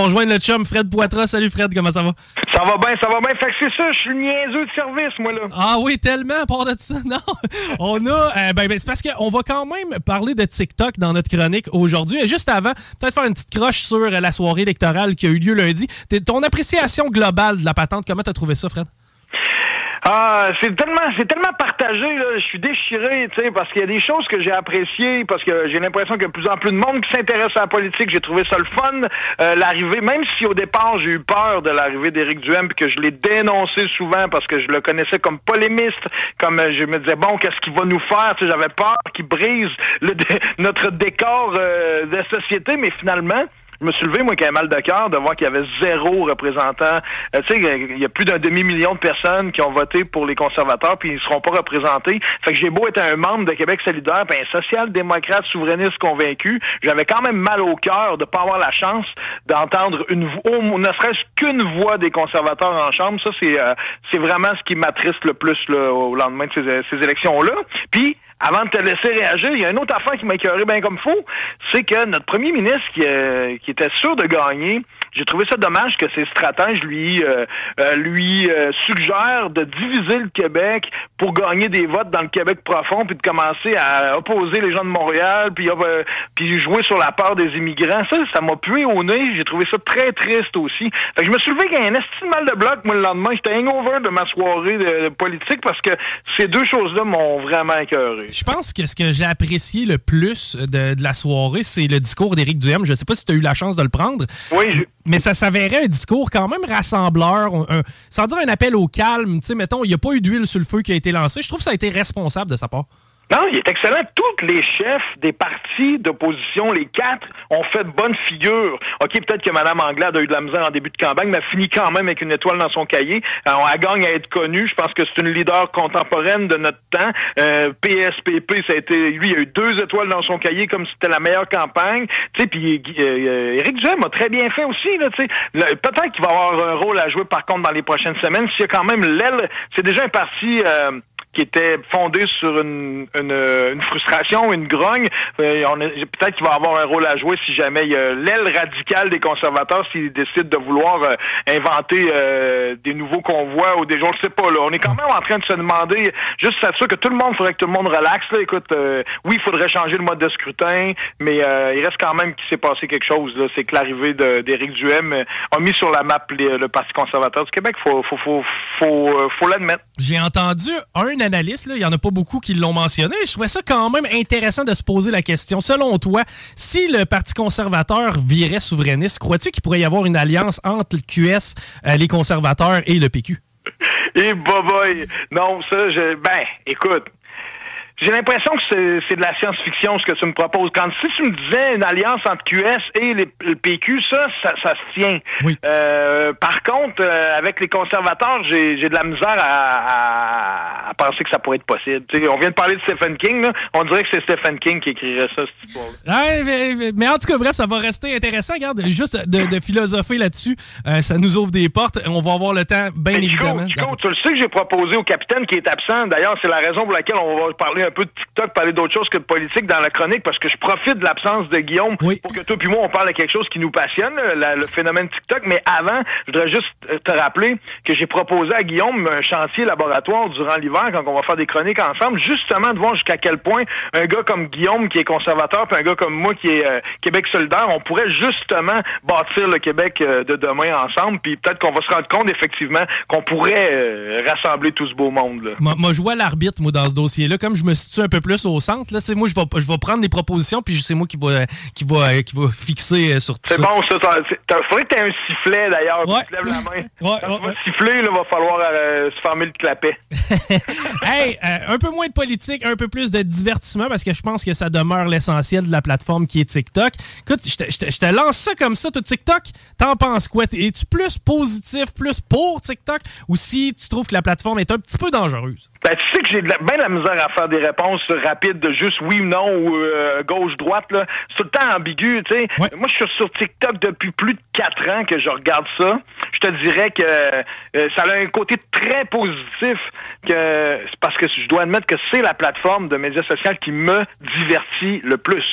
On rejoint le chum Fred Poitras. Salut Fred, comment ça va? Ça va bien, ça va bien. Fait que c'est ça, je suis niaiseux de service, moi, là. Ah oui, tellement, à part de ça. Non, on a... euh, ben, ben, c'est parce qu'on va quand même parler de TikTok dans notre chronique aujourd'hui. Et juste avant, peut-être faire une petite croche sur la soirée électorale qui a eu lieu lundi. Ton appréciation globale de la patente, comment t'as trouvé ça, Fred? Ah, c'est tellement, c'est tellement partagé, là. Je suis déchiré, tu sais, parce qu'il y a des choses que j'ai appréciées, parce que j'ai l'impression qu'il y a de plus en plus de monde qui s'intéresse à la politique. J'ai trouvé ça le fun, euh, l'arrivée, même si au départ j'ai eu peur de l'arrivée d'Éric Duhem, puis que je l'ai dénoncé souvent parce que je le connaissais comme polémiste, comme euh, je me disais bon, qu'est-ce qu'il va nous faire? Tu sais, j'avais peur qu'il brise notre décor euh, de société, mais finalement. Je me suis levé, moi, qui avait mal de cœur, de voir qu'il y avait zéro représentant. Euh, tu sais, il y a plus d'un demi-million de personnes qui ont voté pour les conservateurs, puis ils seront pas représentés. Fait que j'ai beau être un membre de Québec solidaire, puis un social-démocrate souverainiste convaincu, j'avais quand même mal au cœur de pas avoir la chance d'entendre une au- ne serait-ce qu'une voix des conservateurs en chambre. Ça, c'est euh, c'est vraiment ce qui m'attriste le plus là, au lendemain de ces, ces élections-là. Puis, avant de te laisser réagir, il y a une autre affaire qui m'a écœuré bien comme faux, c'est que notre premier ministre qui, euh, qui était sûr de gagner, j'ai trouvé ça dommage que ses stratèges lui euh, euh, lui euh, suggèrent de diviser le Québec pour gagner des votes dans le Québec profond, puis de commencer à opposer les gens de Montréal, puis euh, puis jouer sur la peur des immigrants. Ça, ça m'a pué au nez. J'ai trouvé ça très triste aussi. Fait que je me suis levé avec un estime mal de bloc, moi, le lendemain. J'étais hangover de ma soirée de, de politique parce que ces deux choses-là m'ont vraiment écœuré. Je pense que ce que j'ai apprécié le plus de, de la soirée, c'est le discours d'Éric Duhem. Je sais pas si tu as eu la chance de le prendre. Oui, Mais ça s'avérait un discours quand même rassembleur, un- un- sans dire un appel au calme. Tu sais, mettons, il n'y a pas eu d'huile sur le feu qui a été lancée. Je trouve que ça a été responsable de sa part. Non, il est excellent. Tous les chefs des partis d'opposition, les quatre, ont fait bonne figure. OK, peut-être que Mme Anglade a eu de la misère en début de campagne, mais a fini quand même avec une étoile dans son cahier. Alors, elle gagne à être connue. Je pense que c'est une leader contemporaine de notre temps. Euh, PSPP, ça a été, lui, il a eu deux étoiles dans son cahier comme si c'était la meilleure campagne. Tu sais, puis euh, euh, Éric Duhem a très bien fait aussi. Là, tu sais. Peut-être qu'il va avoir un rôle à jouer par contre dans les prochaines semaines. S'il y a quand même l'aile, c'est déjà un parti. euh, qui était fondé sur une, une, frustration, une grogne. Euh, Peut-être qu'il va avoir un rôle à jouer si jamais il y a l'aile radicale des conservateurs s'ils décident de vouloir euh, inventer euh, des nouveaux convois ou des gens, je sais pas. Là, on est quand même en train de se demander, juste ça que tout le monde, faudrait que tout le monde relaxe. Écoute, euh, oui, il faudrait changer le mode de scrutin, mais il reste quand même qu'il s'est passé quelque chose. C'est que l'arrivée d'Éric Duhem a mis sur la map le Parti conservateur du Québec. Faut, faut, faut, faut, faut l'admettre. J'ai entendu un il n'y en a pas beaucoup qui l'ont mentionné. Je trouvais ça quand même intéressant de se poser la question. Selon toi, si le Parti conservateur virait souverainiste, crois-tu qu'il pourrait y avoir une alliance entre le QS, euh, les conservateurs et le PQ? Et boboy. Non, ça, ben, écoute. J'ai l'impression que c'est, de la science-fiction ce que tu me proposes. Quand si tu me disais une alliance entre QS et les- le PQ, ça, ça, ça se tient. Euh, par contre, euh, avec les conservateurs, j'ai, de la misère à, à- à penser que ça pourrait être possible. On vient de parler de Stephen King, là. On dirait que c'est Stephen King qui écrirait ça, cette histoire-là. Ouais, mais, en tout cas, bref, ça va rester intéressant. Regarde, juste de, de philosopher là-dessus, euh, ça nous ouvre des portes. On va avoir le temps, bien Chico, évidemment. Chico, tu le sais que j'ai proposé au capitaine qui est absent. D'ailleurs, c'est la raison pour laquelle on va parler un peu de TikTok, parler d'autre chose que de politique dans la chronique parce que je profite de l'absence de Guillaume pour que toi puis moi on parle de quelque chose qui nous passionne, le phénomène TikTok. Mais avant, je voudrais juste te rappeler que j'ai proposé à Guillaume un chantier laboratoire durant l'hiver quand on va faire des chroniques ensemble, justement de voir jusqu'à quel point un gars comme Guillaume qui est conservateur, puis un gars comme moi qui est euh, Québec solidaire, on pourrait justement bâtir le Québec euh, de demain ensemble. Puis peut-être qu'on va se rendre compte effectivement qu'on pourrait euh, rassembler tout ce beau monde. Là. Moi, je vois l'arbitre moi dans ce dossier-là. Comme je me situe un peu plus au centre, là, c'est moi je vais je vais prendre des propositions puis c'est moi qui va qui va qui va fixer sur tout C'est bon ça. Il faudrait que tu aies un sifflet d'ailleurs. Ouais. Tu lèves la main. Ouais, Quand tu vas siffler, il va falloir se fermer le clapet. hey, un peu moins de politique, un peu plus de divertissement parce que je pense que ça demeure l'essentiel de la plateforme qui est TikTok. Écoute, je te, lance ça comme ça, tout TikTok. T'en penses quoi? Es-tu plus positif, plus pour TikTok ou si tu trouves que la plateforme est un petit peu dangereuse? Ben, tu sais que j'ai bien la misère à faire des réponses rapides de juste oui ou non ou euh, gauche-droite. là. C'est tout le temps ambigu, tu sais. Moi, je suis sur TikTok depuis plus de quatre ans que je regarde ça. Je te dirais que euh, ça a un côté très positif que parce que je dois admettre que c'est la plateforme de médias sociaux qui me divertit le plus.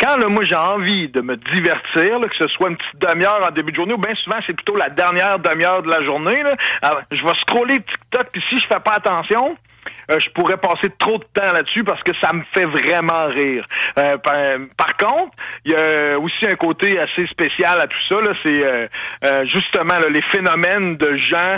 Quand là, moi j'ai envie de me divertir, que ce soit une petite demi-heure en début de journée ou bien souvent c'est plutôt la dernière demi-heure de la journée, là, je vais scroller TikTok puis si je fais pas attention, euh, je pourrais passer trop de temps là-dessus parce que ça me fait vraiment rire. Euh, par, contre, il y a aussi un côté assez spécial à tout ça. C'est euh, justement les phénomènes de gens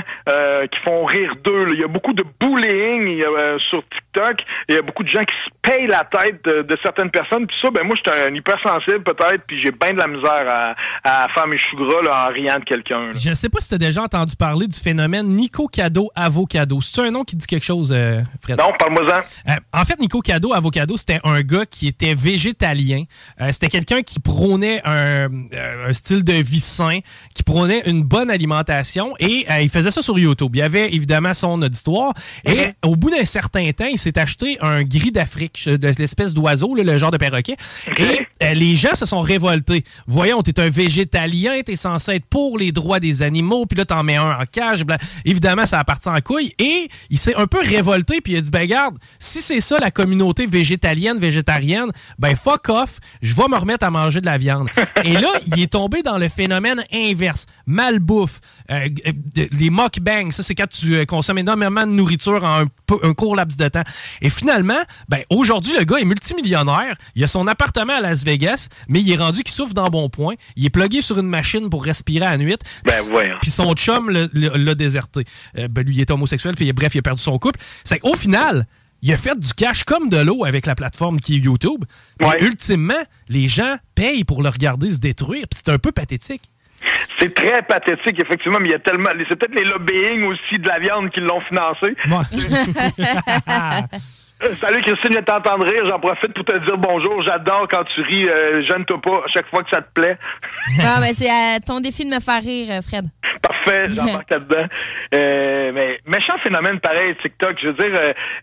qui font rire d'eux. Il y a beaucoup de bullying sur TikTok. Il y a beaucoup de gens qui se payent la tête de, certaines personnes. Puis ça, ben moi, je suis un hypersensible peut-être, puis j'ai bien de la misère à, faire mes choux gras en riant de quelqu'un. Je sais pas si tu as déjà entendu parler du phénomène Nico Cado Avocado. C'est un nom qui dit quelque chose, non, parle-moi-en. Euh, en fait, Nico Cado, Avocado, c'était un gars qui était végétalien. Euh, c'était quelqu'un qui prônait un, euh, un, style de vie sain, qui prônait une bonne alimentation et il faisait ça sur YouTube. Il y avait évidemment son auditoire. Et mm-hmm. au bout d'un certain temps, il s'est acheté un gris d'Afrique, l'espèce d'oiseau, le genre de perroquet. Et les gens se sont révoltés. Voyons, t'es un végétalien, t'es censé être pour les droits des animaux, puis là, t'en mets un en cage. Évidemment, ça a parti en couille. Et il s'est un peu révolté puis il a dit, ben garde, si c'est ça la communauté végétalienne, végétarienne, ben fuck off, je vais me remettre à manger de la viande. Et là, il est tombé dans le phénomène inverse. Malbouffe, euh, les mukbangs, ça c'est quand tu euh, consommes énormément de nourriture en un, court laps de temps. Et finalement, ben aujourd'hui, le gars est multimillionnaire, il a son appartement à Las Vegas, mais il est rendu qu'il souffre dans bon point, il est plugué sur une machine pour respirer à la nuit, ben, puis son chum l'a déserté. Euh, ben, lui, il est homosexuel, puis bref, il a perdu son couple. C'est au final, il a fait du cash comme de l'eau avec la plateforme qui est YouTube. Mais ultimement, les gens payent pour le regarder se détruire. c'est un peu pathétique. C'est très pathétique, effectivement, mais il y a tellement. C'est peut-être les lobbying aussi de la viande qui l'ont financé. salut Christine, je t'entendre rire. J'en profite pour te dire bonjour. J'adore quand tu ris. Euh, Gêne-toi pas à chaque fois que ça te plaît. Ah, ben, c'est euh, ton défi de me faire rire, Fred. Parfait, j'embarque là-dedans. Euh, mais méchant phénomène pareil, TikTok. Je veux dire,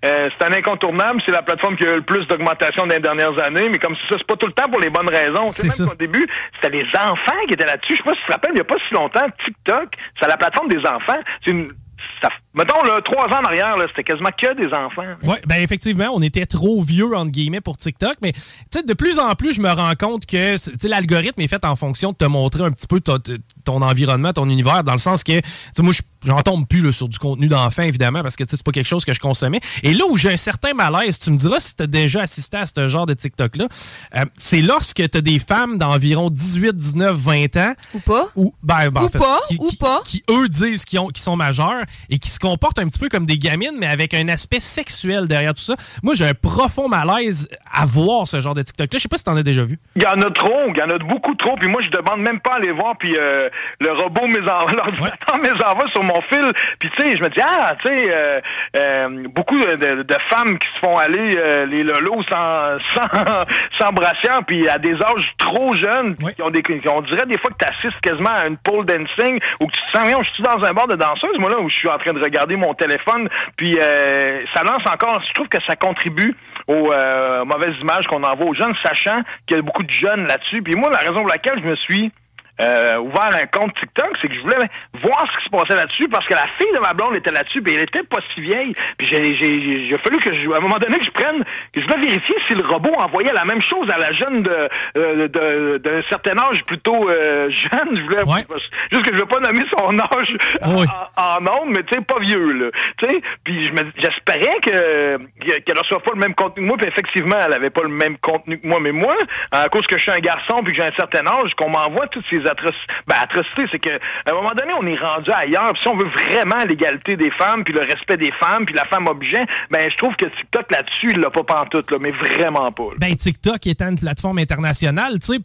c'est un incontournable. C'est la plateforme qui a eu le plus d'augmentation dans les dernières années. Mais comme ça, c'est pas tout le temps pour les bonnes raisons. C'est même qu'au début, c'était les enfants qui étaient là-dessus. Je sais pas si tu te rappelles, il n'y a pas si longtemps, TikTok, c'est la plateforme des enfants. C'est une ça, mettons, là, trois ans en arrière, c'était quasiment que des enfants. Oui, ben effectivement, on était trop vieux, entre guillemets, pour TikTok. Mais de plus en plus, je me rends compte que l'algorithme est fait en fonction de te montrer un petit peu ton environnement, ton univers, dans le sens que, moi, j'en tombe plus sur du contenu d'enfant, évidemment, parce que c'est pas quelque chose que je consommais. Et là où j'ai un certain malaise, tu me diras si tu as déjà assisté à ce genre de TikTok-là, euh, c'est lorsque tu as des femmes d'environ 18, 19, 20 ans. Ou pas. Ou, ben, ben ou pas. Qui, ou pas. Qui, eux, disent qu'ils sont majeurs et qui se comportent un petit peu comme des gamines, mais avec un aspect sexuel derrière tout ça. Moi, j'ai un profond malaise à voir ce genre de TikTok-là. Je sais pas si tu en as déjà vu. Il y en a trop, il y en a beaucoup trop. Puis moi, je demande même pas à les voir. Puis euh, le robot mes envoie sur mon fil. Puis tu sais, je me dis ah, tu sais, euh, euh, beaucoup de, femmes qui se font aller les lolos sans sans, sans brassière, puis à des âges trop jeunes, qui ont des, on dirait des fois que tu assistes quasiment à une pole dancing ou que tu te sens, je suis dans un bar de danseuse, moi là, où je suis en train de regarder mon téléphone, puis ça lance encore. Je trouve que ça contribue aux mauvaises images qu'on envoie aux jeunes, sachant qu'il y a beaucoup de jeunes là-dessus. Puis moi, la raison pour laquelle je me suis euh, ouvert un compte TikTok, c'est que je voulais voir ce qui se passait là-dessus parce que la fille de ma blonde était là-dessus, puis elle était pas si vieille. Puis j'ai, j'ai, j'ai fallu que je, à un moment donné que je prenne, que je voulais vérifier si le robot envoyait la même chose à la jeune de euh, de, d'un certain âge plutôt euh, jeune. Je voulais juste que je veux pas nommer son âge en, nombre, mais tu sais pas vieux là. Tu sais, puis j'espérais que qu'elle reçoive pas le même contenu que moi. Puis effectivement, elle avait pas le même contenu que moi, mais moi, à cause que je suis un garçon puis que j'ai un certain âge, qu'on m'envoie toutes ces ben, atrocités. c'est que à un moment donné, on est rendu ailleurs. si on veut vraiment l'égalité des femmes, puis le respect des femmes, puis la femme objet, ben je trouve que TikTok là-dessus, il l'a pas pantoute, là, mais vraiment pas. Ben TikTok étant une plateforme internationale, tu sais,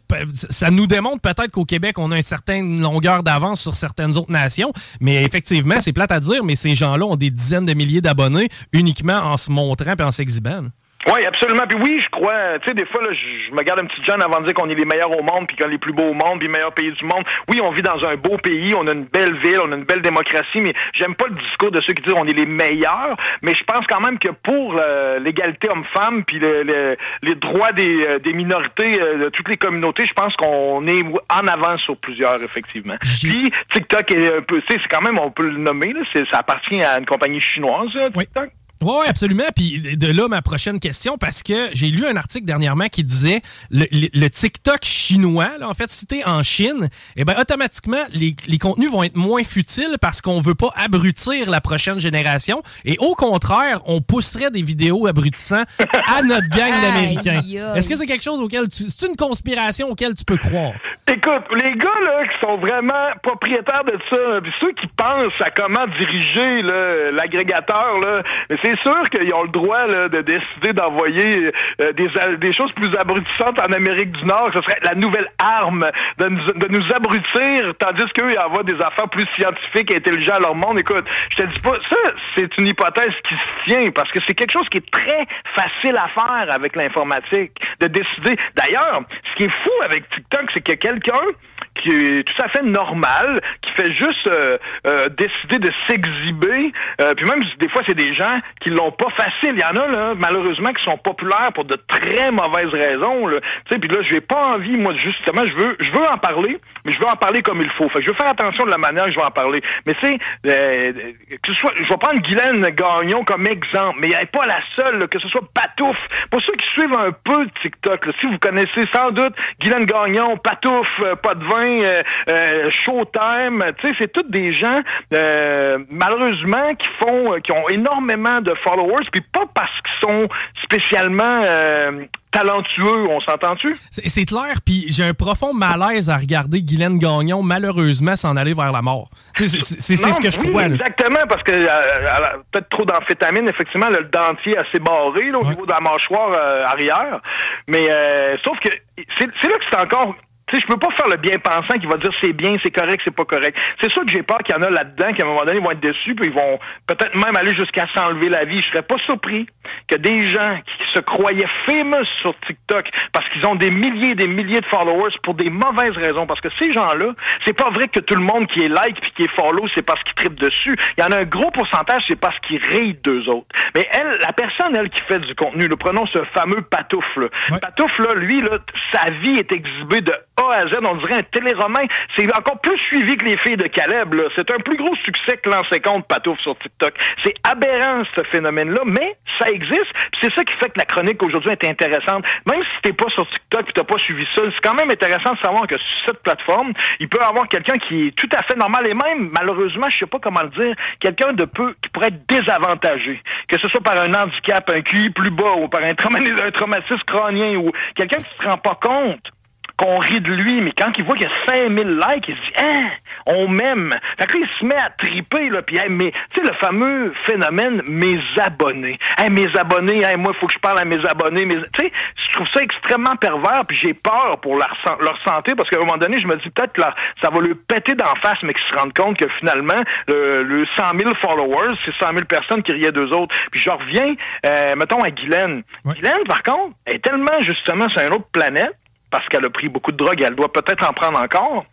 ça nous démontre peut-être qu'au Québec, on a une certaine longueur d'avance sur certaines autres nations, mais effectivement, c'est plate à dire, mais ces gens-là ont des dizaines de milliers d'abonnés uniquement en se montrant et en s'exhibant. Oui, absolument. Puis oui, je crois, tu sais, des fois, là, je, me garde un petit jeune avant de dire qu'on est les meilleurs au monde, puis qu'on est les plus beaux au monde, puis les meilleurs pays du monde. Oui, on vit dans un beau pays, on a une belle ville, on a une belle démocratie, mais j'aime pas le discours de ceux qui disent on est les meilleurs. Mais je pense quand même que pour euh, l'égalité homme-femme, puis le, les droits des, euh, des minorités euh, de toutes les communautés, je pense qu'on est en avance sur plusieurs, effectivement. Puis TikTok est un peu, tu sais, c'est quand même, on peut le nommer, là, ça appartient à une compagnie chinoise, TikTok. Oui, absolument. Puis de là, ma prochaine question, parce que j'ai lu un article dernièrement qui disait le, le, TikTok chinois, là, en fait, si t'es en Chine, eh ben automatiquement, les, les, contenus vont être moins futiles parce qu'on veut pas abrutir la prochaine génération. Et au contraire, on pousserait des vidéos abrutissant à notre gang d'Américains. Est-ce que c'est quelque chose auquel tu... C'est une conspiration auquel tu peux croire? Écoute, les gars là, qui sont vraiment propriétaires de ça, puis ceux qui pensent à comment diriger l'agrégateur, là, c'est c'est sûr qu'ils ont le droit de décider d'envoyer euh, des, des choses plus abrutissantes en Amérique du Nord. Ce serait la nouvelle arme de nous, de nous abrutir, tandis qu'eux, ils envoient des affaires plus scientifiques et intelligentes à leur monde. Écoute, je te dis pas, ça, c'est une hypothèse qui se tient parce que c'est quelque chose qui est très facile à faire avec l'informatique, de décider. D'ailleurs, ce qui est fou avec TikTok, c'est que quelqu'un qui est tout à fait normal, qui fait juste euh, euh, décider de s'exhiber. Euh, puis même des fois, c'est des gens qui l'ont pas facile. Il y en a là, malheureusement, qui sont populaires pour de très mauvaises raisons. Là. Tu sais, puis là, j'ai pas envie, moi, justement, je veux, je veux en parler, mais je veux en parler comme il faut. Fait que je veux faire attention de la manière que je vais en parler. Mais c'est, que ce soit, je vais prendre Guylaine Gagnon comme exemple, mais elle n'est pas la seule. que ce soit Patouf. Pour ceux qui suivent un peu TikTok, si vous connaissez sans doute Guylaine Gagnon, Patouf, pas de vin euh, euh, Showtime, tu sais, c'est tous des gens euh, malheureusement qui font, qui ont énormément de followers, puis pas parce qu'ils sont spécialement talentueux, on s'entend-tu? C'est clair, puis j'ai un profond malaise à regarder Guylaine Gagnon malheureusement s'en aller vers la mort. C'est ce que je crois. Exactement, parce que peut-être trop d'amphétamine, effectivement, le dentier assez barré au niveau de la mâchoire arrière. Mais sauf que c'est là que c'est encore tu sais, je peux pas faire le bien-pensant qui va dire c'est bien, c'est correct, c'est pas correct. C'est sûr que j'ai peur qu'il y en a là-dedans qui, à un moment donné, vont être déçus, puis ils vont peut-être même aller jusqu'à s'enlever la vie. Je serais pas surpris que des gens qui se croyaient famous sur TikTok parce qu'ils ont des milliers et des milliers de followers pour des mauvaises raisons. Parce que ces gens-là, c'est pas vrai que tout le monde qui est like puis qui est follow, c'est parce qu'ils trippent dessus. Il y en a un gros pourcentage, c'est parce qu'ils rient d'eux autres. Mais elle, la personne, elle, qui fait du contenu, le prenons ce fameux Patouf, là. Patouf, là, lui, là, sa vie est exhibée de a à Z, on dirait un téléroman. C'est encore plus suivi que les filles de Caleb. C'est un plus gros succès que l'ancien compte Patouf sur TikTok. C'est aberrant, ce phénomène-là, mais ça existe. C'est ça qui fait que la chronique aujourd'hui est intéressante. Même si t'es pas sur TikTok et t'as pas suivi ça, c'est quand même intéressant de savoir que sur cette plateforme, il peut y avoir quelqu'un qui est tout à fait normal et même, malheureusement, je sais pas comment le dire, quelqu'un de peu qui pourrait être désavantagé. Que ce soit par un handicap, un QI plus bas ou par un, un traumatisme crânien ou quelqu'un qui se rend pas compte qu'on rit de lui, mais quand il voit qu'il y a 5000 likes, il se dit, hein, on m'aime. Fait que là, il se met à triper, là, puis, mais, tu sais, le fameux phénomène, mes abonnés. Hey, mes abonnés, hey, moi, il faut que je parle à mes abonnés. Mais, tu sais, je trouve ça extrêmement pervers, puis j'ai peur pour leur, leur santé, parce qu'à un moment donné, je me dis peut-être que ça va lui péter d'en face, mais qu'ils se rendent compte que finalement, le, le 100 000 followers, c'est 100 000 personnes qui riaient d'eux autres. Puis je reviens, euh, mettons, à Guylaine. Guylaine, par contre, est tellement, justement, sur une autre planète, parce qu'elle a pris beaucoup de drogue et elle doit peut-être en prendre encore.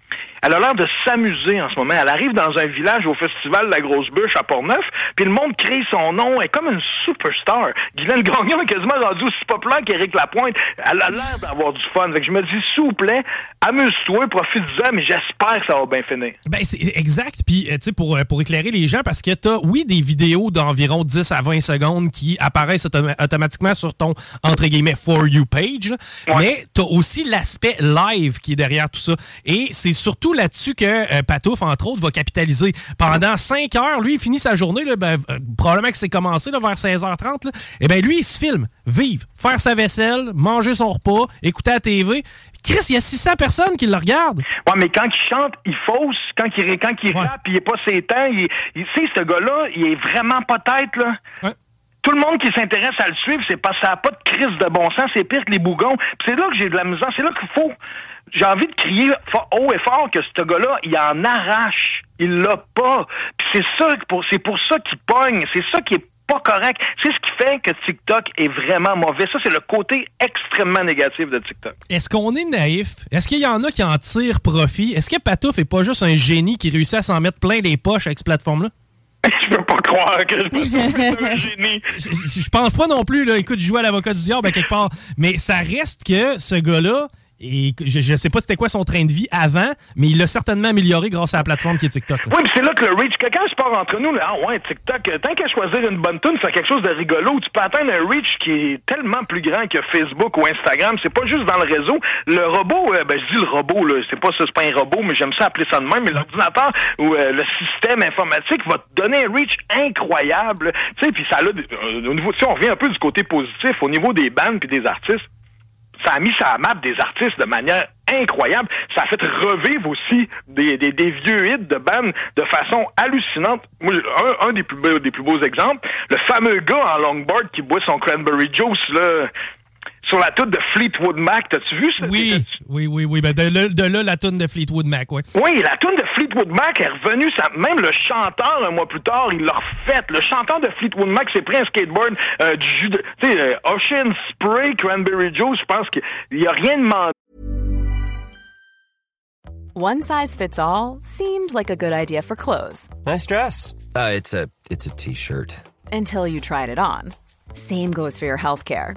Elle a l'air de s'amuser en ce moment. Elle arrive dans un village au festival de la Grosse Bûche à Port-Neuf, puis le monde crie son nom. Elle est comme une superstar. Guylaine Gagnon est quasiment rendue aussi populaire qu'Éric Lapointe. Elle a l'air d'avoir du fun. Fait que je me dis, s'il vous plaît, amuse-toi, profite-en, mais j'espère que ça va bien finir. Ben, c'est exact. Puis, euh, tu sais, pour, euh, pour éclairer les gens, parce que tu as, oui, des vidéos d'environ 10 à 20 secondes qui apparaissent automatiquement sur ton, entre guillemets, For You page, mais tu as aussi l'aspect live qui est derrière tout ça. Et c'est surtout là-dessus que euh, Patouf, entre autres, va capitaliser. Pendant 5 heures, lui, il finit sa journée, là, ben, probablement que c'est commencé là, vers 16h30, et eh ben lui, il se filme, vive, faire sa vaisselle, manger son repas, écouter la TV. Chris, il y a 600 personnes qui le regardent. Ouais, mais quand il chante, il fausse. Quand il, quand il rappe, il est pas ses temps. Il, il, tu sais, ce gars-là, il est vraiment pas tête, là. Tout le monde qui s'intéresse à le suivre, c'est parce que ça n'a pas de crise de bon sens. C'est pire que les bougons. c'est là que j'ai de la misère. C'est là qu'il faut. J'ai envie de crier haut et fort que ce gars-là, il en arrache. Il l'a pas. Puis c'est ça, c'est pour ça qu'il pogne. C'est ça qui est pas correct. C'est ce qui fait que TikTok est vraiment mauvais. Ça, c'est le côté extrêmement négatif de TikTok. Est-ce qu'on est naïf? Est-ce qu'il y en a qui en tirent profit? Est-ce que Patouf est pas juste un génie qui réussit à s'en mettre plein les poches avec cette plateforme-là? je peux pas croire que je un génie. Je, pense pas non plus. Là. Écoute, je joue à l'avocat du diable à quelque part. Mais ça reste que ce gars-là, et je ne sais pas c'était quoi son train de vie avant, mais il l'a certainement amélioré grâce à la plateforme qui est TikTok. Oui, mais c'est là que le reach, quand je pars entre nous, là, ah ouais, TikTok, euh, tant qu'à choisir une bonne tune, faire quelque chose de rigolo, tu peux atteindre un reach qui est tellement plus grand que Facebook ou Instagram. C'est pas juste dans le réseau. Le robot, euh, ben je dis le robot, là, c'est pas ça, c'est pas un robot, mais j'aime ça appeler ça de même, mais l'ordinateur ou euh, le système informatique va te donner un reach incroyable. Tu sais, puis ça a, au niveau, si on revient un peu du côté positif, au niveau des bandes puis des artistes, ça a mis sa map des artistes de manière incroyable. Ça a fait revivre aussi des, vieux hits de bandes de façon hallucinante. Un, un des, plus beaux, des plus beaux exemples, le fameux gars en longboard qui boit son cranberry juice, là, sur la toune de Fleetwood Mac. T'as-tu vu ça? Oui, oui, oui, oui. Ben de, là, la toune de Fleetwood Mac, oui. Oui, la toune de Fleetwood Mac est revenue. Ça, même le chanteur, un mois plus tard, il l'a refait. Le chanteur de Fleetwood Mac s'est pris un skateboard euh, du jus de... Tu sais, euh, Ocean Spray, Cranberry Juice, je pense qu'il n'y a rien demandé. One size fits all seemed like a good idea for clothes. Nice dress. Uh, it's a It's a T-shirt. Until you tried it on. Same goes for your healthcare.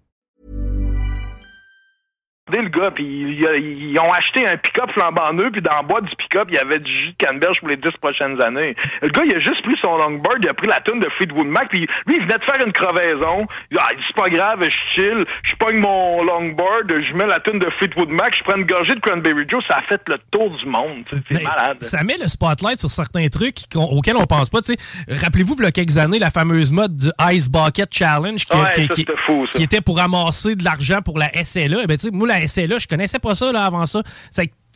Le gars, puis ils, ont acheté un pick-up flambant neuf, puis dans le boîte du pick-up, il y avait du jus de canneberge pour les dix prochaines années. Le gars, il a juste pris son longboard, il a pris la tune de Fleetwood Mac, puis lui, il venait de faire une crevaison. Il dit, ah, c'est pas grave, je chill, je pogne mon longboard, je mets la tune de Fleetwood Mac, je prends une gorgée de Cranberry Joe, ça a fait le tour du monde. C'est malade. Ça met le spotlight sur certains trucs auxquels on pense pas. Rappelez-vous, il y a quelques années, la fameuse mode du Ice Bucket Challenge qui, était pour ramasser de l'argent pour la SLA. Eh ben, moi, la c'est là. Je connaissais pas ça là, avant ça.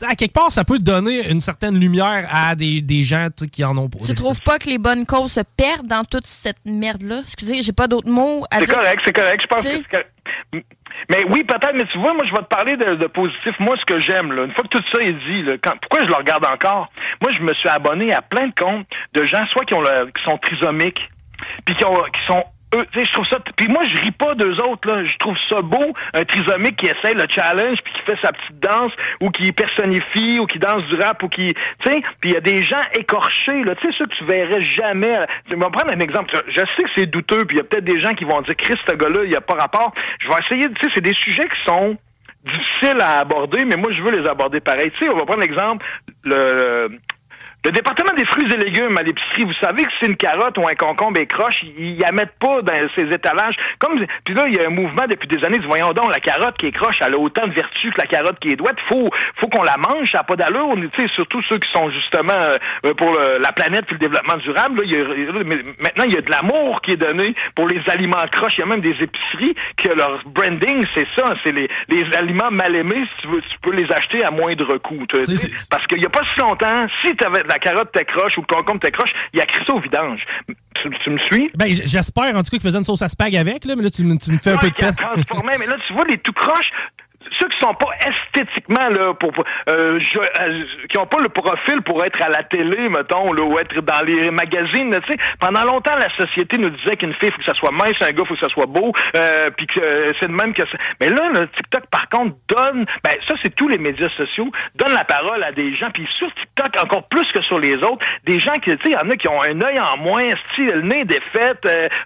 à quelque part, ça peut donner une certaine lumière à des, des gens qui en ont pas. Tu trouves pas que les bonnes causes se perdent dans toute cette merde-là? Excusez, j'ai pas d'autres mots à dire. C'est correct, c'est correct. Je pense que Mais oui, peut-être, mais tu vois, moi, je vais te parler de, positif. Moi, ce que j'aime, là, une fois que tout ça est dit, là, pourquoi je le regarde encore? Moi, je me suis abonné à plein de comptes de gens, soit qui, ont qui sont trisomiques, puis qui, ont, qui sont je trouve ça. Puis moi, je ris pas d'eux autres, là. Je trouve ça beau, un trisomique qui essaie le challenge, puis qui fait sa petite danse, ou qui personnifie, ou qui danse du rap, ou qui. Tu sais, puis il y a des gens écorchés, là. Tu sais, ceux que tu verrais jamais. Je vais prendre un exemple. Je sais que c'est douteux, puis il y a peut-être des gens qui vont dire, Christ, ce gars-là, il n'y a pas rapport. Je vais essayer, tu sais, c'est des sujets qui sont difficiles à aborder, mais moi, je veux les aborder pareil. Tu sais, on va prendre l'exemple, le Le département des fruits et légumes à l'épicerie, vous savez que c'est une carotte ou un concombre et croche, ils la mettent pas dans ces étalages. Comme puis là, il y a un mouvement depuis des années. Voyons donc, la carotte qui est croche, elle a autant de vertus que la carotte qui est droite. Faut, faut qu'on la mange. Ça n'a pas d'allure. Tu sais, surtout ceux qui sont justement euh, pour la planète et le développement durable. Là, il y a, maintenant, il y a de l'amour qui est donné pour les aliments croches. Il y a même des épiceries que leur branding, c'est ça. C'est les, les aliments mal aimés. Si tu veux, tu peux les acheter à moindre coût. Parce qu'il n'y a pas si longtemps, si tu avais la carotte t'accroche ou le concombre t'accroche, il a ça au vidange. Tu, me suis? Ben, j'espère en tout cas qu'il faisait une sauce à spag avec, là, mais là, tu, tu me fais un peu de peine. mais là, tu vois, les tout croches, ceux qui sont pas esthétiquement là pour euh, euh, qui ont pas le profil pour être à la télé mettons là, ou être dans les magazines tu sais pendant longtemps la société nous disait qu'une fille faut que ça soit mince un gars faut que ça soit beau euh, puis que euh, c'est de même que ça. mais là le TikTok par contre donne ben ça c'est tous les médias sociaux donne la parole à des gens puis sur TikTok encore plus que sur les autres des gens qui tu sais y en a qui ont un œil en moins style le nez défait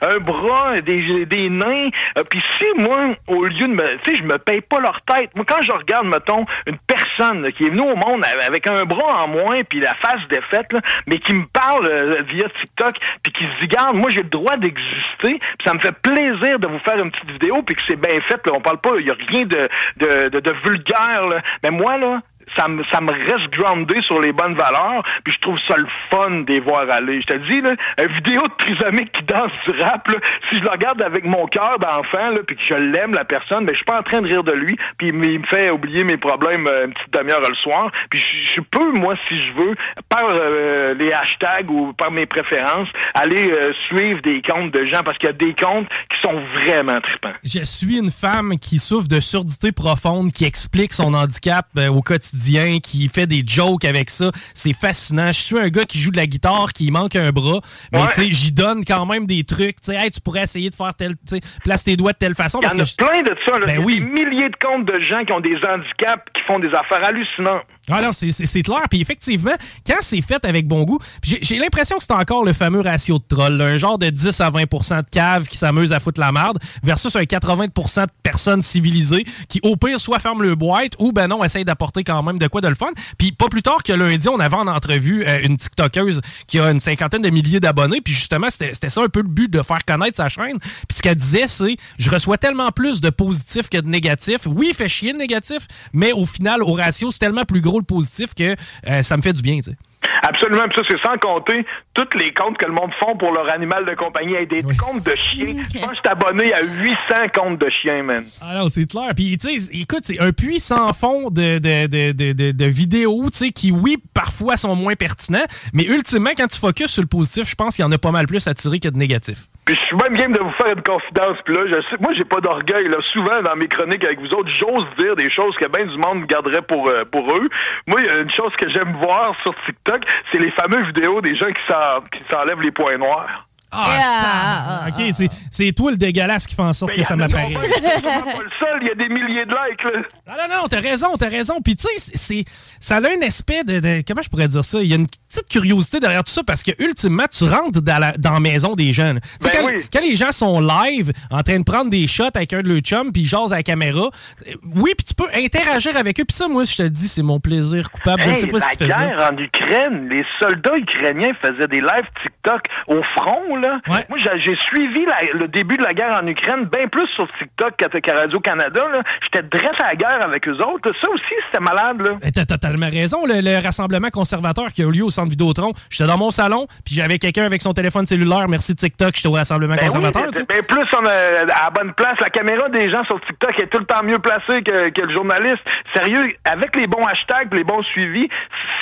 un bras des des nains puis si moi au lieu de me tu sais je me paye pas leur moi, quand je regarde, mettons, une personne qui est venue au monde avec un bras en moins, puis la face défaite, mais qui me parle euh, via TikTok, puis qui se dit, garde, moi, j'ai le droit d'exister, puis ça me fait plaisir de vous faire une petite vidéo, puis que c'est bien fait, là, on parle pas, il y a rien de, de, de, de vulgaire, là. mais moi, là, ça me, ça me reste groundé sur les bonnes valeurs, puis je trouve ça le fun de les voir aller. Je te dis, là, une vidéo de trisomique qui danse du rap, là, si je la regarde avec mon cœur d'enfant, là, puis que je l'aime, la personne, ben, je suis pas en train de rire de lui, puis il me fait oublier mes problèmes euh, une petite demi-heure le soir. Puis je, peux, moi, si je veux, par euh, les hashtags ou par mes préférences, aller euh, suivre des comptes de gens, parce qu'il y a des comptes qui sont vraiment trippants. Je suis une femme qui souffre de surdité profonde, qui explique son handicap au quotidien qui fait des jokes avec ça. C'est fascinant. Je suis un gars qui joue de la guitare, qui manque un bras, mais tu sais, j'y donne quand même des trucs. Tu sais, tu pourrais essayer de faire tel, tu sais, place tes doigts de telle façon. Il y en a plein de ça. Là. Ben oui. Des milliers de comptes de gens qui ont des handicaps, qui font des affaires hallucinantes. Ah non, c'est clair. Puis effectivement, quand c'est fait avec bon goût, j'ai l'impression que c'est encore le fameux ratio de troll. un genre de 10 à 20% de caves qui s'amusent à foutre la merde versus un 80% de personnes civilisées qui, au pire, soit ferment le boîte ou, ben non, essayent d'apporter quand même de quoi de le fun. Puis pas plus tard que lundi, on avait en entrevue euh, une TikTokeuse qui a une cinquantaine de milliers d'abonnés. Puis justement, c'était ça un peu le but de faire connaître sa chaîne. Puis ce qu'elle disait, c'est je reçois tellement plus de positifs que de négatifs. Oui, il fait chier le négatif, mais au final, au ratio, c'est tellement plus gros le positif que euh, ça me fait du bien, tu sais. Absolument, ça c'est sans compter toutes les comptes que le monde font pour leur animal de compagnie. et des comptes de chiens. Je pense que je abonné à 800 comptes de chiens, man. Ah non, c'est clair. Puis, tu sais, écoute, c'est un puits sans fond de, de, de, de, de vidéos, tu sais, qui, oui, parfois sont moins pertinents, mais ultimement, quand tu focuses sur le positif, je pense qu'il y en a pas mal plus à tirer que de négatif. Puis je suis même game de vous faire une confidence. Puis là, je sais, moi, j'ai pas d'orgueil. Là. Souvent, dans mes chroniques avec vous autres, j'ose dire des choses que bien du monde garderait pour, euh, pour eux. Moi, il y a une chose que j'aime voir sur TikTok, c'est les fameuses vidéos des gens qui s'enlèvent les points noirs. Ah, ok, c'est toi le dégueulasse qui fait en sorte que ça m'apparaît. pas le seul, il y a des milliers de likes. Là. Non, non, non, t'as raison, t'as raison. Puis tu sais, ça a un aspect de, Comment je pourrais dire ça? Il y a une petite curiosité derrière tout ça parce que ultimement, tu rentres dans la, dans maison des jeunes. Ben quand, quand, les gens sont live, en train de prendre des shots avec un de leurs chums, puis ils jasent à la caméra, euh, oui, puis tu peux interagir avec eux. Puis ça, moi, je te dis, c'est mon plaisir coupable. je sais pas si tu fais guerre en Ukraine, les soldats ukrainiens faisaient des lives TikTok au front, moi, j'ai suivi le début de la guerre en Ukraine bien plus sur TikTok qu'à Radio-Canada. J'étais direct à la guerre avec eux autres. Ça aussi, c'était malade. Là. T'as totalement raison. Le, rassemblement conservateur qui a eu lieu au centre Vidéotron, j'étais dans mon salon, puis j'avais quelqu'un avec son téléphone cellulaire. Merci TikTok, j'étais au rassemblement ben conservateur. Oui, ben plus on à la bonne place. La caméra des gens sur TikTok est tout le temps mieux placée que, le journaliste. Sérieux, avec les bons hashtags, les bons suivis,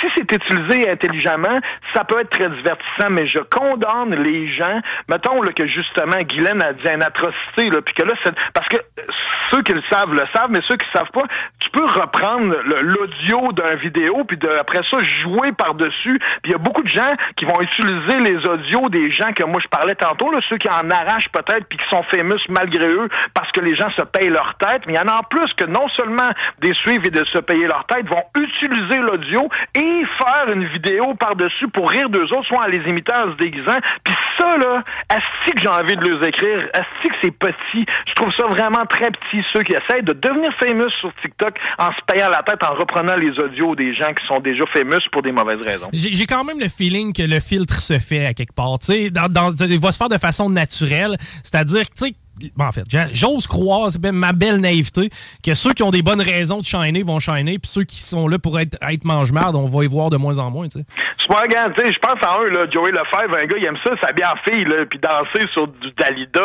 si c'est utilisé intelligemment, ça peut être très divertissant, mais je condamne les gens mettons là, que justement Guylaine a dit une atrocité, là, puis que là, c'est parce que ceux qui le savent le savent, mais ceux qui ne savent pas, tu peux reprendre l'audio d'un vidéo, puis après ça, jouer par-dessus. Puis il y a beaucoup de gens qui vont utiliser les audios des gens que moi je parlais tantôt, là, ceux qui en arrachent peut-être, puis qui sont fameux malgré eux, parce que les gens se payent leur tête. Mais il y en a en plus que non seulement des suivre et de se payer leur tête, vont utiliser l'audio et faire une vidéo par-dessus pour rire d'eux autres, soit en les imitant, en se déguisant. Puis ça, là, asti que j'ai envie de les écrire, asti que c'est petit? Je trouve ça vraiment très petit, ceux qui essayent de devenir famous sur TikTok en se payant la tête, en reprenant les audios des gens qui sont déjà famous pour des mauvaises raisons. J'ai quand même le feeling que le filtre se fait à quelque part. Dans, dans, il va se faire de façon naturelle. C'est-à-dire, tu en fait, j'ose croire, c'est ma belle naïveté, que ceux qui ont des bonnes raisons de shiner vont shiner, puis ceux qui sont là pour être, être mange-marde, on va y voir de moins en moins, tu sais. Je pense à un, là, Joey Lefebvre, un gars, il aime ça, s'habiller en fille, puis danser sur du Dalida,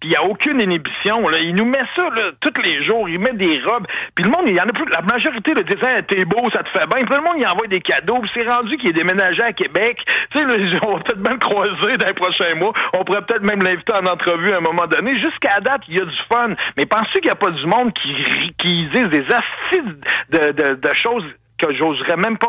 puis il n'y a aucune inhibition, là. Il nous met ça, là, tous les jours, il met des robes, puis le monde, il y en a plus, la majorité, le disait, t'es beau, ça te fait bien, puis le monde, il envoie des cadeaux, puis c'est rendu qu'il est déménagé à Québec, tu sais, on va peut-être le croiser dans les prochains mois, on pourrait peut-être même l'inviter en entrevue à un moment donné, jusqu'à date, il y a du fun. Mais pensez qu'il n'y a pas du monde qui, qui disent des assises de, de, de choses que j'oserais même pas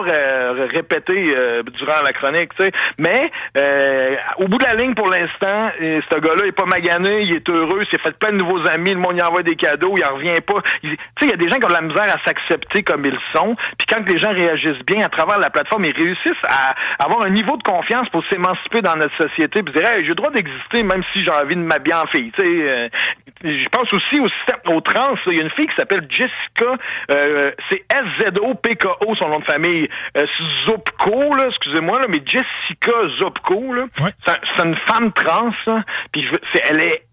répéter euh, durant la chronique, tu sais. Mais euh, au bout de la ligne, pour l'instant, euh, ce gars-là est pas magané, il est heureux, il s'est fait plein de nouveaux amis, le monde y envoie des cadeaux, il en revient pas. Tu sais, il y a des gens qui ont de la misère à s'accepter comme ils sont, puis quand les gens réagissent bien à travers la plateforme, ils réussissent à avoir un niveau de confiance pour s'émanciper dans notre société, puis dire hey, j'ai le droit d'exister même si j'ai envie de m'habiller en fille. Tu sais, je pense aussi au système, au trans, il y a une fille qui s'appelle Jessica, c'est S Z O P K son nom de famille, euh, Zopko, là, excusez-moi, là, mais Jessica Zopko, là, c'est une femme trans, puis elle est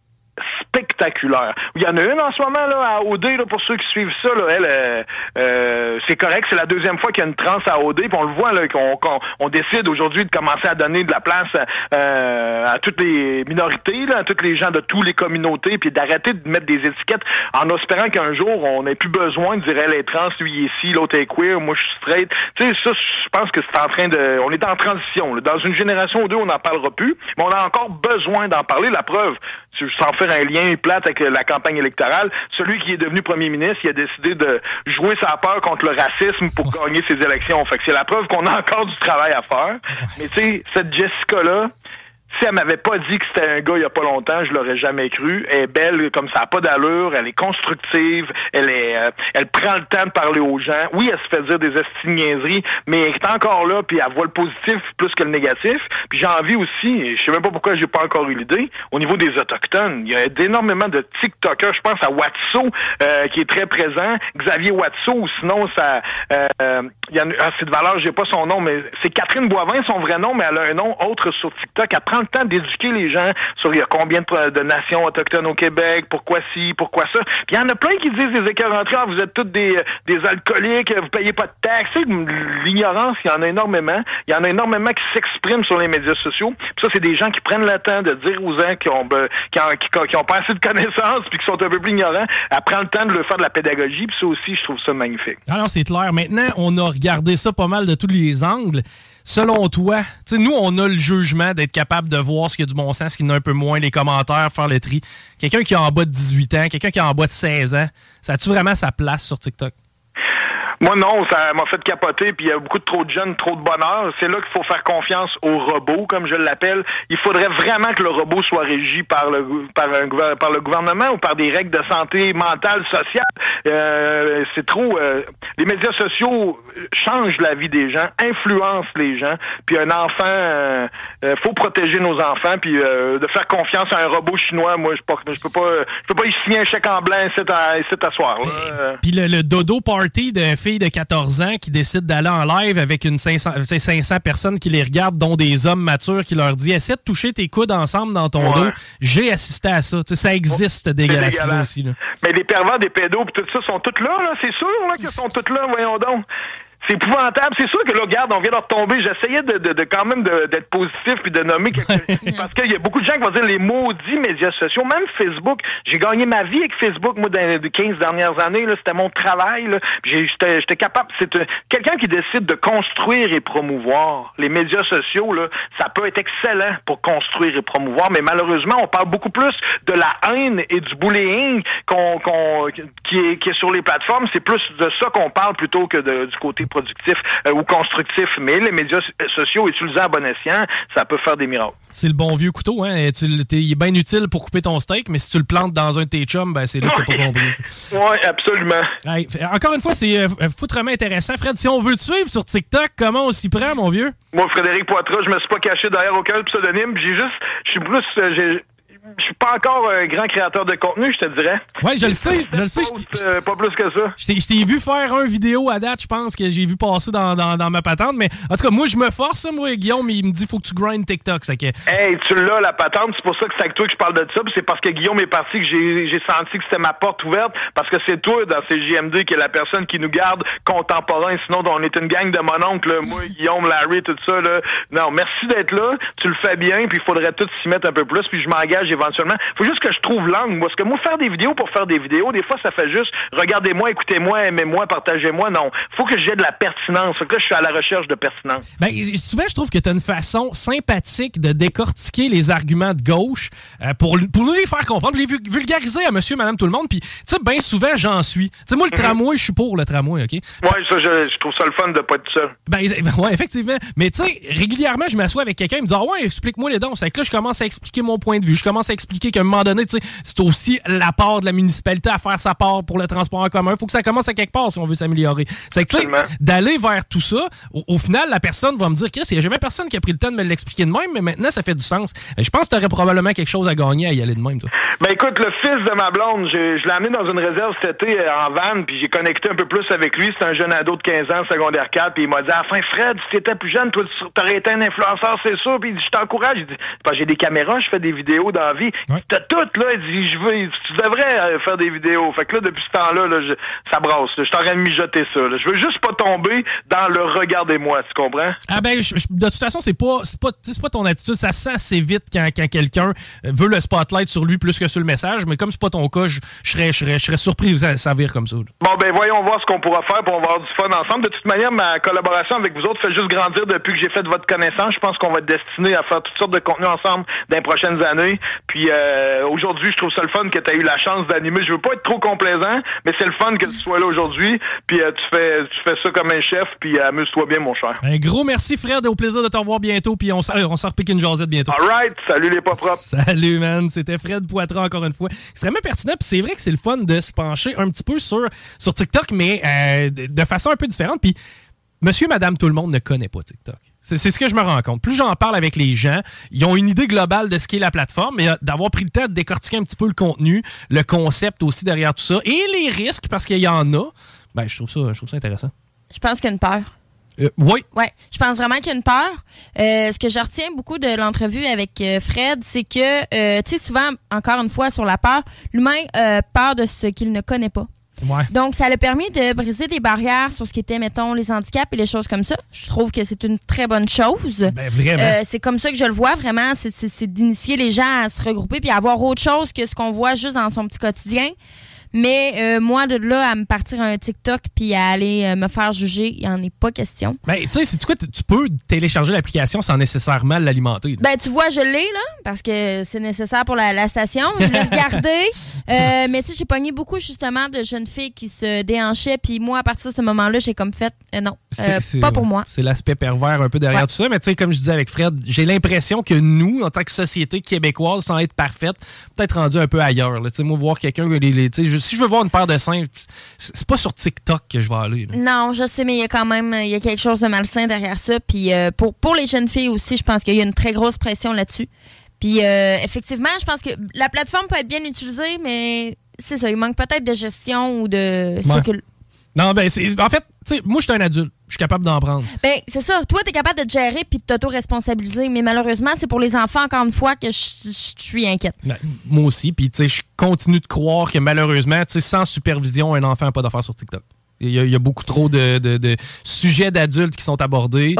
spectaculaire. Il y en a une en ce moment là à OD là, pour ceux qui suivent ça. Là, elle, euh, euh, c'est correct, c'est la deuxième fois qu'il y a une trans à OD. Puis on le voit là qu'on on décide aujourd'hui de commencer à donner de la place euh, à toutes les minorités, là, à toutes les gens de toutes les communautés, puis d'arrêter de mettre des étiquettes en espérant qu'un jour on n'ait plus besoin de dire elle est trans, lui ici, l'autre est queer, moi je suis straight. Tu sais ça, je pense que c'est en train de, on est en transition. Là. Dans une génération ou deux, on n'en parlera plus, mais on a encore besoin d'en parler. La preuve, sans faire un lien plate avec la campagne électorale, celui qui est devenu premier ministre, il a décidé de jouer sa peur contre le racisme pour gagner ses élections. Fait que c'est la preuve qu'on a encore du travail à faire. Mais tu sais, cette Jessica-là, si elle m'avait pas dit que c'était un gars il y a pas longtemps, je l'aurais jamais cru. Elle est belle comme ça, a pas d'allure, elle est constructive, elle est, euh, elle prend le temps de parler aux gens. Oui, elle se fait dire des estigniaiseries, mais elle est encore là, puis elle voit le positif plus que le négatif. Puis j'ai envie aussi, je sais même pas pourquoi j'ai pas encore eu l'idée, au niveau des autochtones, il y a énormément de TikTokers. Je pense à Watso euh, qui est très présent, Xavier Watso, ou sinon ça, euh, il y a ah, c'est de valeur, j'ai pas son nom, mais c'est Catherine Boivin, son vrai nom, mais elle a un nom autre sur TikTok. Elle prend temps d'éduquer les gens sur il y a combien de, nations autochtones au Québec, pourquoi ci, pourquoi ça. Puis il y en a plein qui disent des écarts ah, vous êtes tous des, des alcooliques, vous payez pas de taxes. L'ignorance, il y en a énormément. Il y en a énormément qui s'expriment sur les médias sociaux. Puis ça, c'est des gens qui prennent le temps de dire aux gens qui ont, ont pas assez de connaissances puis qui sont un peu plus ignorants. Elle prend le temps de le faire de la pédagogie. Puis ça aussi, je trouve ça magnifique. Alors, c'est clair. Maintenant, on a regardé ça pas mal de tous les angles. Selon toi, nous, on a le jugement d'être capable de voir ce qui a du bon sens, ce qui n'a un peu moins, les commentaires, faire le tri. Quelqu'un qui est en bas de 18 ans, quelqu'un qui est en bas de 16 ans, ça a-tu vraiment sa place sur TikTok? Moi, non, ça m'a fait capoter, puis il y a beaucoup de trop de jeunes, trop de bonheur. C'est là qu'il faut faire confiance au robot, comme je l'appelle. Il faudrait vraiment que le robot soit régi par le, par, un, par le gouvernement ou par des règles de santé mentale, sociale. Euh, c'est trop... Euh, les médias sociaux changent la vie des gens, influencent les gens, puis un enfant... Euh, faut protéger nos enfants, puis de faire confiance à un robot chinois, moi, je peux. Je peux pas, je peux pas y signer un chèque en blanc, c'est à, soir. Puis le, le dodo party de de 14 ans qui décide d'aller en live avec une 500, 500 personnes qui les regardent, dont des hommes matures qui leur disent Essaie de toucher tes coudes ensemble dans ton dos. J'ai assisté à ça. ça existe, dégueulasse aussi. Mais les pervers, des pédos, tout ça sont tous là, là c'est sûr qu'ils sont tous là, voyons donc. C'est épouvantable. C'est sûr que là, regarde, on vient de retomber. J'essayais de, de, de, quand même d'être positif puis de nommer quelque... parce qu'il y a beaucoup de gens qui vont dire les maudits médias sociaux, même Facebook. J'ai gagné ma vie avec Facebook, moi, dans les 15 dernières années. C'était mon travail. J'étais capable. C'est quelqu'un qui décide de construire et promouvoir. Les médias sociaux, là, ça peut être excellent pour construire et promouvoir, mais malheureusement, on parle beaucoup plus de la haine et du bullying qu'on, qu'on qui, est, qui est sur les plateformes. C'est plus de ça qu'on parle plutôt que de, du côté productif euh, ou constructif, mais les médias sociaux utilisés à bon escient, ça peut faire des miracles. C'est le bon vieux couteau, hein? Tu, il est bien utile pour couper ton steak, mais si tu le plantes dans un de tes chums, ben c'est là que t'as pas compris. Oui, absolument. encore une fois, c'est euh, foutrement intéressant. Fred, si on veut te suivre sur TikTok, comment on s'y prend, mon vieux? Moi, Frédéric Poitras, je me suis pas caché derrière aucun pseudonyme. J'ai juste, je suis plus, euh, je suis pas encore un grand créateur de contenu, je te dirais. Ouais, je le sais, je le sais. Euh, pas plus que ça. Je t'ai vu faire un vidéo à date, je pense, que j'ai vu passer dans, dans, ma patente, mais en tout cas, moi, je me force, moi, Guillaume, il me dit faut que tu grindes TikTok. Ça que... Hey, tu l'as, la patente, c'est pour ça que c'est avec toi que je parle de ça, c'est parce que Guillaume est parti que j'ai senti que c'était ma porte ouverte, parce que c'est toi, dans ces JMD, qui est la personne qui nous garde contemporain, sinon on est une gang de mon oncle, moi, Guillaume, Larry, tout ça, là. Non, merci d'être là, tu le fais bien, puis il faudrait tout s'y mettre un peu plus, puis je m'engage éventuellement. Faut juste que je trouve l'angle. Parce que moi, faire des vidéos pour faire des vidéos, des fois, ça fait juste regardez-moi, écoutez-moi, aimez-moi, partagez-moi. Non. Faut que j'ai de la pertinence. Fait que là, je suis à la recherche de pertinence. Ben, souvent, je trouve que tu as une façon sympathique de décortiquer les arguments de gauche euh, pour, pour nous les faire comprendre, les vulgariser à monsieur, madame, tout le monde. Puis, tu sais, bien souvent, j'en suis. Tu sais, moi, le mhm. tramway, je suis pour le tramway, OK? Ouais, ça, je, trouve ça le fun de pas être seul. Ben, ouais, effectivement. Mais, tu sais, régulièrement, je m'assois avec quelqu'un, il me dit, ah ouais, explique-moi les dons. C'est que là, je commence à expliquer mon point de vue. Je commence à expliquer qu'à un moment donné, c'est aussi la part de la municipalité à faire sa part pour le transport en commun. Il faut que ça commence à quelque part si on veut s'améliorer. C'est que, d'aller vers tout ça, au, final, la personne va me dire, Chris, il n'y a jamais personne qui a pris le temps de me l'expliquer de même, mais maintenant, ça fait du sens. Je pense que tu aurais probablement quelque chose à gagner à y aller de même, toi. Ben écoute, le fils de ma blonde, je, l'ai amené dans une réserve cet été euh, en van, puis j'ai connecté un peu plus avec lui. C'est un jeune ado de 15 ans, secondaire 4, puis il m'a dit, enfin, Fred, si t'étais plus jeune, toi, tu aurais été un influenceur, c'est sûr. Puis je t'encourage. j'ai des caméras, je fais des vidéos dans la vie. T'as tout, là. Il dit, je veux, tu devrais euh, faire des vidéos. Fait que là, depuis ce temps-là, là, ça brasse. Je en train de mijoter ça. Je veux juste pas tomber dans le regardez-moi, tu comprends? Ah ben, de toute façon, c'est pas, c'est pas, pas ton attitude. Ça sent assez vite quand, quand quelqu'un veut le spotlight sur lui plus que sur le message. Mais comme c'est pas ton cas, je serais, je serais, surpris que ça, vire comme ça. Bon, ben, voyons voir ce qu'on pourra faire pour avoir du fun ensemble. De toute manière, ma collaboration avec vous autres fait juste grandir depuis que j'ai fait votre connaissance. Je pense qu'on va être destiné à faire toutes sortes de contenus ensemble dans les prochaines années. Puis euh, aujourd'hui, je trouve ça le fun que tu aies eu la chance d'animer. Je veux pas être trop complaisant, mais c'est le fun que tu sois là aujourd'hui. Puis euh, tu fais tu fais ça comme un chef, puis euh, amuse-toi bien, mon cher. Un gros merci, Fred. Au plaisir de te revoir bientôt. Puis on, on s'en repique une jasette bientôt. All right. Salut les pas propres. Salut, man. C'était Fred Poitras encore une fois. Extrêmement pertinent. Puis c'est vrai que c'est le fun de se pencher un petit peu sur, sur TikTok, mais de façon un peu différente. Puis monsieur, madame, tout le monde ne connaît pas TikTok. C'est ce que je me rends compte. Plus j'en parle avec les gens, ils ont une idée globale de ce qu'est la plateforme, mais d'avoir pris le temps de décortiquer un petit peu le contenu, le concept aussi derrière tout ça, et les risques, parce qu'il y en a, ben, je, trouve ça, je trouve ça intéressant. Je pense qu'il y a une peur. Euh, oui. Ouais, je pense vraiment qu'il y a une peur. Euh, ce que je retiens beaucoup de l'entrevue avec euh, Fred, c'est que, tu sais, souvent, encore une fois, sur la peur, l'humain a peur de ce qu'il ne connaît pas. Donc, ça a permis de briser des barrières sur ce qui était, mettons, les handicaps et les choses comme ça. Je trouve que c'est une très bonne chose. Ben, vraiment. Euh, c'est comme ça que je le vois, vraiment. C'est d'initier les gens à se regrouper puis à avoir autre chose que ce qu'on voit juste dans son petit quotidien. Mais euh, moi, de là à me partir un TikTok puis à aller euh, me faire juger, il n'y en est pas question. Ben, tu sais, c'est quoi, tu peux télécharger l'application sans nécessairement l'alimenter. Ben, tu vois, je l'ai, là, parce que c'est nécessaire pour la, station. Je l'ai regardé. Euh, mais tu sais, j'ai pogné beaucoup, justement, de jeunes filles qui se déhanchaient. Puis moi, à partir de ce moment-là, j'ai comme fait, non, pas pour moi. C'est l'aspect pervers un peu derrière tout ça. Mais tu sais, comme je disais avec Fred, j'ai l'impression que nous, en tant que société québécoise, sans être parfaite, peut-être rendu un peu ailleurs. Tu sais, moi, voir quelqu'un, les, les, si je veux voir une paire de seins, c'est pas sur TikTok que je vais aller. Non, je sais, mais il y a quand même il y a quelque chose de malsain derrière ça. Puis euh, pour, pour les jeunes filles aussi, je pense qu'il y a une très grosse pression là-dessus. Puis euh, effectivement, je pense que la plateforme peut être bien utilisée, mais c'est ça, il manque peut-être de gestion ou de. Non, ben, en fait, moi, je suis un adulte. Je suis capable d'en prendre. Ben, c'est ça. Toi, tu es capable de gérer puis de t'auto-responsabiliser. Mais malheureusement, c'est pour les enfants, encore une fois, que je suis inquiète. Ben, moi aussi. Puis, tu sais, je continue de croire que malheureusement, tu sais, sans supervision, un enfant n'a pas d'affaires sur TikTok. Il y, a, beaucoup trop de, sujets d'adultes qui sont abordés.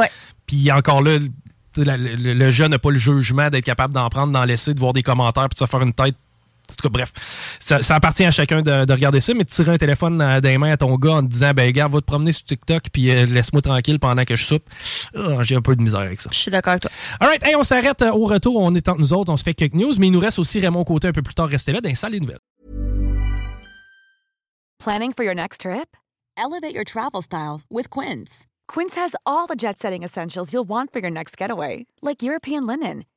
Puis, encore là, le, jeune n'a pas le jugement d'être capable d'en prendre, d'en laisser, de voir des commentaires, puis de se faire une tête en tout cas, bref, ça, appartient à chacun de, regarder ça, mais de tirer un téléphone dans les mains à ton gars en te disant, ben, gars, va te promener sur TikTok, puis euh, laisse-moi tranquille pendant que je soupe. Ah, j'ai un peu de misère avec ça. Je suis d'accord avec toi. All right, on s'arrête euh, au retour. On est entre nous autres, on se fait quelques news, mais il nous reste aussi Raymond Côté un peu plus tard. Restez là dans les des nouvelles. Planning for your next trip? Elevate your travel style with Quince. Quince has all the jet setting essentials you'll want for your next getaway, like European linen,